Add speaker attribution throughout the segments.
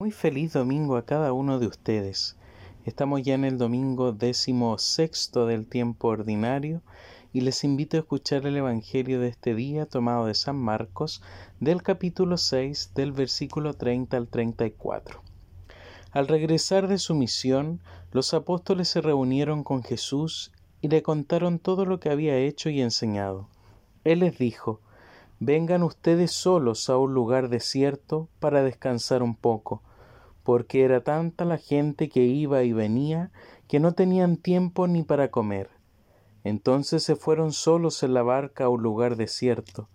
Speaker 1: Muy feliz domingo a cada uno de ustedes. Estamos ya en el domingo décimo sexto del tiempo ordinario y les invito a escuchar el Evangelio de este día tomado de San Marcos del capítulo 6 del versículo 30 al 34. Al regresar de su misión, los apóstoles se reunieron con Jesús y le contaron todo lo que había hecho y enseñado. Él les dijo, Vengan ustedes solos a un lugar desierto para descansar un poco porque era tanta la gente que iba y venía que no tenían tiempo ni para comer. Entonces se fueron solos en la barca a un lugar desierto.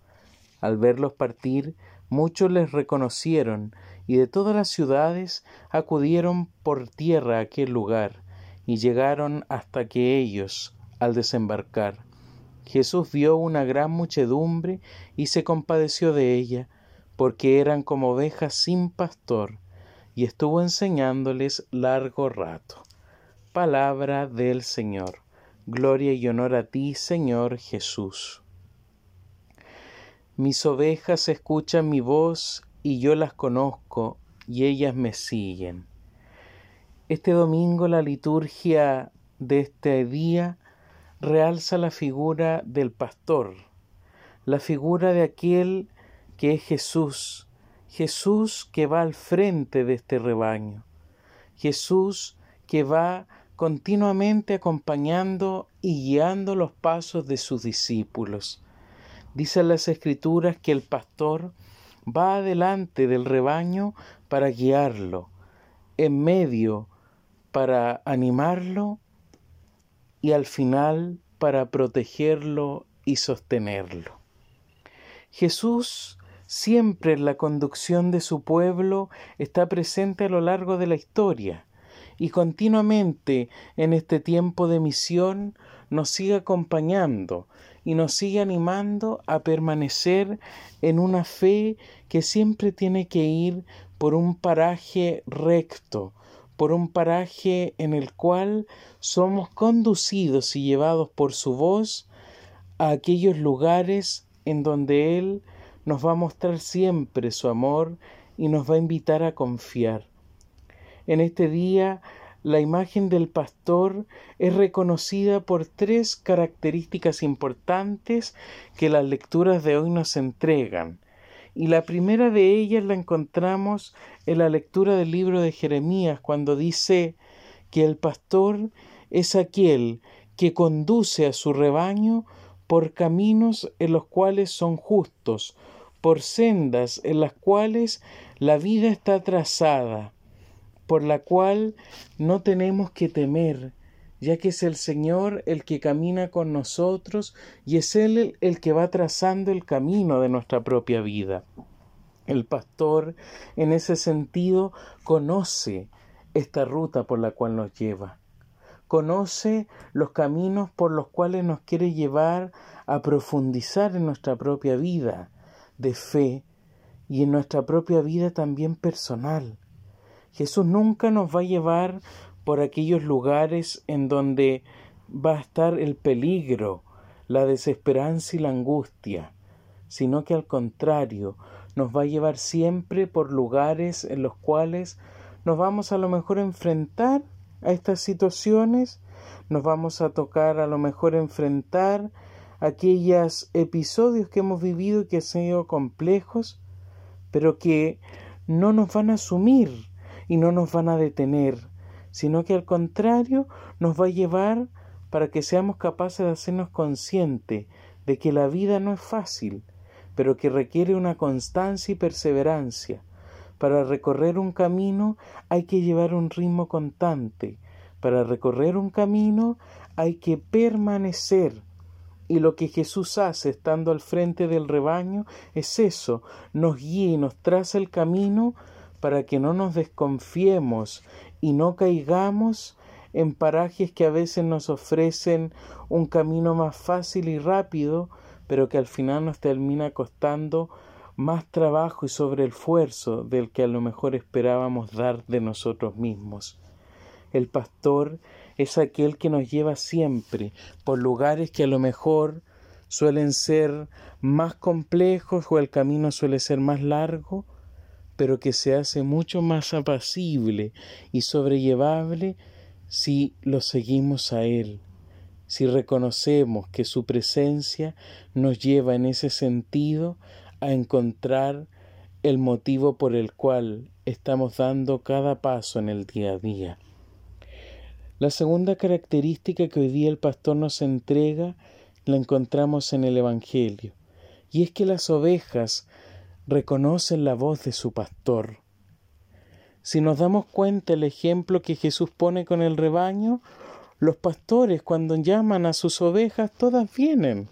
Speaker 1: Al verlos partir, muchos les reconocieron y de todas las ciudades acudieron por tierra a aquel lugar y llegaron hasta que ellos, al desembarcar, Jesús vio una gran muchedumbre y se compadeció de ella, porque eran como ovejas sin pastor, y estuvo enseñándoles largo rato. Palabra del Señor. Gloria y honor a ti, Señor Jesús. Mis ovejas escuchan mi voz y yo las conozco y ellas me siguen. Este domingo la liturgia de este día realza la figura del pastor, la figura de aquel que es Jesús, Jesús que va al frente de este rebaño, Jesús que va continuamente acompañando y guiando los pasos de sus discípulos. Dicen las escrituras que el pastor va adelante del rebaño para guiarlo, en medio para animarlo y al final para protegerlo y sostenerlo. Jesús siempre la conducción de su pueblo está presente a lo largo de la historia y continuamente en este tiempo de misión nos sigue acompañando y nos sigue animando a permanecer en una fe que siempre tiene que ir por un paraje recto, por un paraje en el cual somos conducidos y llevados por su voz a aquellos lugares en donde Él nos va a mostrar siempre su amor y nos va a invitar a confiar. En este día, la imagen del pastor es reconocida por tres características importantes que las lecturas de hoy nos entregan. Y la primera de ellas la encontramos en la lectura del libro de Jeremías, cuando dice que el pastor es aquel que conduce a su rebaño por caminos en los cuales son justos, por sendas en las cuales la vida está trazada, por la cual no tenemos que temer, ya que es el Señor el que camina con nosotros y es Él el que va trazando el camino de nuestra propia vida. El pastor, en ese sentido, conoce esta ruta por la cual nos lleva, conoce los caminos por los cuales nos quiere llevar a profundizar en nuestra propia vida, de fe y en nuestra propia vida también personal. Jesús nunca nos va a llevar por aquellos lugares en donde va a estar el peligro, la desesperanza y la angustia, sino que al contrario, nos va a llevar siempre por lugares en los cuales nos vamos a lo mejor a enfrentar a estas situaciones, nos vamos a tocar a lo mejor enfrentar aquellos episodios que hemos vivido y que han sido complejos, pero que no nos van a sumir y no nos van a detener, sino que al contrario nos va a llevar para que seamos capaces de hacernos conscientes de que la vida no es fácil, pero que requiere una constancia y perseverancia. Para recorrer un camino hay que llevar un ritmo constante. Para recorrer un camino hay que permanecer y lo que Jesús hace estando al frente del rebaño es eso, nos guía y nos traza el camino para que no nos desconfiemos y no caigamos en parajes que a veces nos ofrecen un camino más fácil y rápido, pero que al final nos termina costando más trabajo y sobre esfuerzo del que a lo mejor esperábamos dar de nosotros mismos. El pastor es aquel que nos lleva siempre por lugares que a lo mejor suelen ser más complejos o el camino suele ser más largo, pero que se hace mucho más apacible y sobrellevable si lo seguimos a Él, si reconocemos que su presencia nos lleva en ese sentido a encontrar el motivo por el cual estamos dando cada paso en el día a día. La segunda característica que hoy día el pastor nos entrega la encontramos en el Evangelio, y es que las ovejas reconocen la voz de su pastor. Si nos damos cuenta el ejemplo que Jesús pone con el rebaño, los pastores cuando llaman a sus ovejas todas vienen,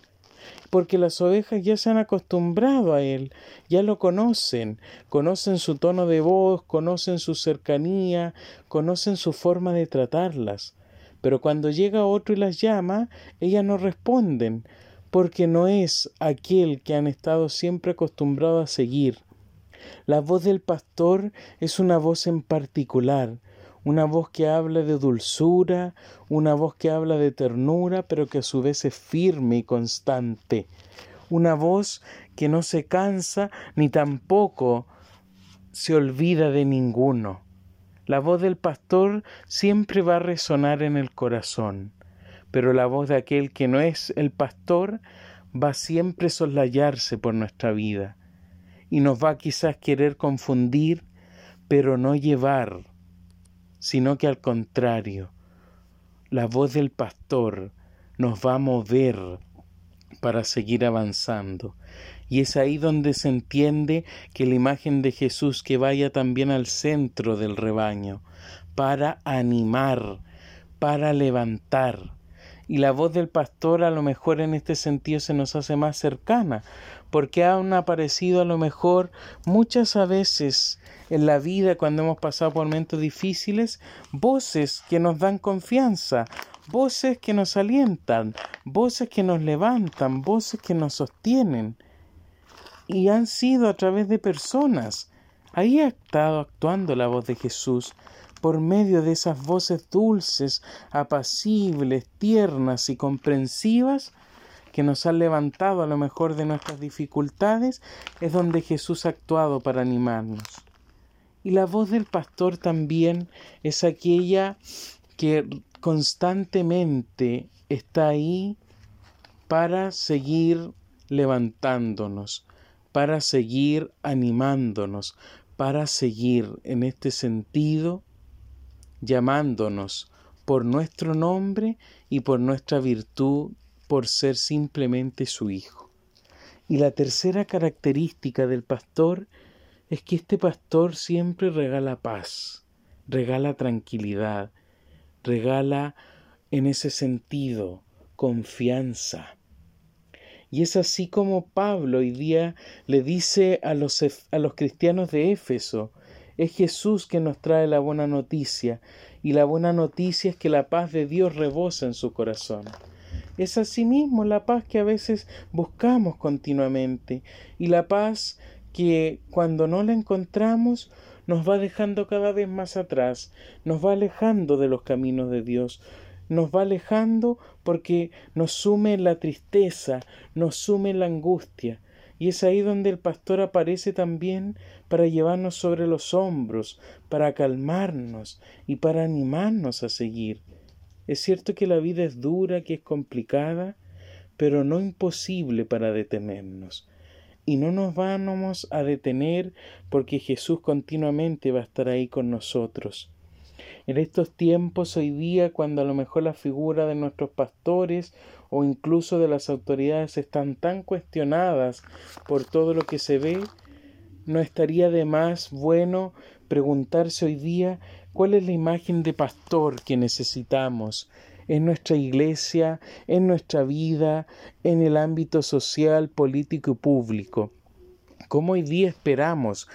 Speaker 1: porque las ovejas ya se han acostumbrado a Él, ya lo conocen, conocen su tono de voz, conocen su cercanía, conocen su forma de tratarlas. Pero cuando llega otro y las llama, ellas no responden, porque no es aquel que han estado siempre acostumbrados a seguir. La voz del pastor es una voz en particular, una voz que habla de dulzura, una voz que habla de ternura, pero que a su vez es firme y constante, una voz que no se cansa ni tampoco se olvida de ninguno. La voz del pastor siempre va a resonar en el corazón pero la voz de aquel que no es el pastor va siempre a soslayarse por nuestra vida y nos va quizás querer confundir, pero no llevar, sino que al contrario, la voz del pastor nos va a mover para seguir avanzando. Y es ahí donde se entiende que la imagen de Jesús que vaya también al centro del rebaño, para animar, para levantar, y la voz del pastor a lo mejor en este sentido se nos hace más cercana, porque han aparecido a lo mejor muchas veces en la vida cuando hemos pasado por momentos difíciles, voces que nos dan confianza, voces que nos alientan, voces que nos levantan, voces que nos sostienen. Y han sido a través de personas. Ahí ha estado actuando la voz de Jesús por medio de esas voces dulces, apacibles, tiernas y comprensivas que nos han levantado a lo mejor de nuestras dificultades, es donde Jesús ha actuado para animarnos. Y la voz del pastor también es aquella que constantemente está ahí para seguir levantándonos, para seguir animándonos, para seguir en este sentido llamándonos por nuestro nombre y por nuestra virtud por ser simplemente su Hijo. Y la tercera característica del pastor es que este pastor siempre regala paz, regala tranquilidad, regala en ese sentido confianza. Y es así como Pablo hoy día le dice a los, a los cristianos de Éfeso, es Jesús que nos trae la buena noticia, y la buena noticia es que la paz de Dios rebosa en su corazón. Es asimismo la paz que a veces buscamos continuamente, y la paz que cuando no la encontramos nos va dejando cada vez más atrás, nos va alejando de los caminos de Dios, nos va alejando porque nos sume la tristeza, nos sume la angustia, y es ahí donde el pastor aparece también para llevarnos sobre los hombros, para calmarnos y para animarnos a seguir. Es cierto que la vida es dura, que es complicada, pero no imposible para detenernos. Y no nos vamos a detener porque Jesús continuamente va a estar ahí con nosotros. En estos tiempos, hoy día, cuando a lo mejor la figura de nuestros pastores o incluso de las autoridades están tan cuestionadas por todo lo que se ve, ¿No estaría de más bueno preguntarse hoy día cuál es la imagen de pastor que necesitamos en nuestra iglesia, en nuestra vida, en el ámbito social, político y público? ¿Cómo hoy día esperamos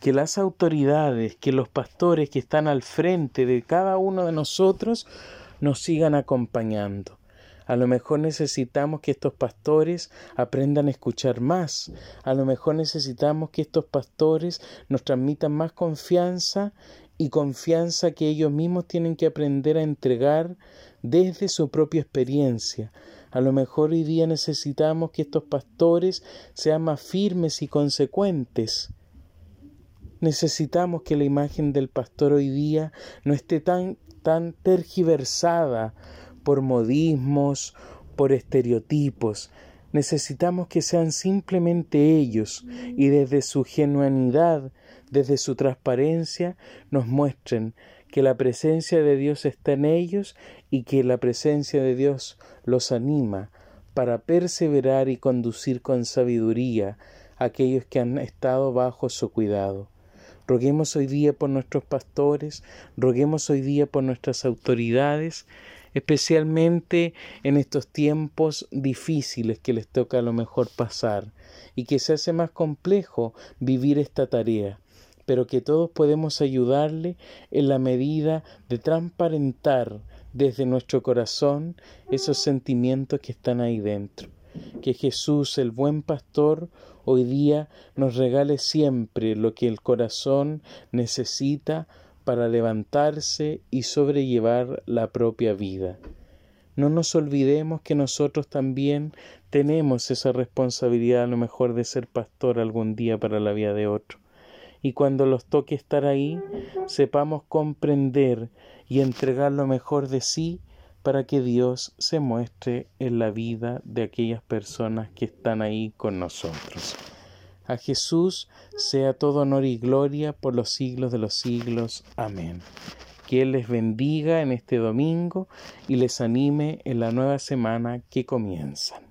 Speaker 1: que las autoridades, que los pastores que están al frente de cada uno de nosotros nos sigan acompañando? A lo mejor necesitamos que estos pastores aprendan a escuchar más. A lo mejor necesitamos que estos pastores nos transmitan más confianza y confianza que ellos mismos tienen que aprender a entregar desde su propia experiencia. A lo mejor hoy día necesitamos que estos pastores sean más firmes y consecuentes Necesitamos que la imagen del pastor hoy día no esté tan, tan tergiversada por modismos, por estereotipos. Necesitamos que sean simplemente ellos y desde su genuinidad, desde su transparencia, nos muestren que la presencia de Dios está en ellos y que la presencia de Dios los anima para perseverar y conducir con sabiduría a aquellos que han estado bajo su cuidado. Roguemos hoy día por nuestros pastores, roguemos hoy día por nuestras autoridades, especialmente en estos tiempos difíciles que les toca a lo mejor pasar y que se hace más complejo vivir esta tarea, pero que todos podemos ayudarle en la medida de transparentar desde nuestro corazón esos sentimientos que están ahí dentro. Que Jesús, el buen pastor, hoy día nos regale siempre lo que el corazón necesita para levantarse y sobrellevar la propia vida. No nos olvidemos que nosotros también tenemos esa responsabilidad a lo mejor de ser pastor algún día para la vida de otro. Y cuando los toque estar ahí, sepamos comprender y entregar lo mejor de sí para que Dios se muestre en la vida de aquellas personas que están ahí con nosotros. A Jesús sea todo honor y gloria por los siglos de los siglos. Amén. Que Él les bendiga en este domingo y les anime en la nueva semana que comienzan.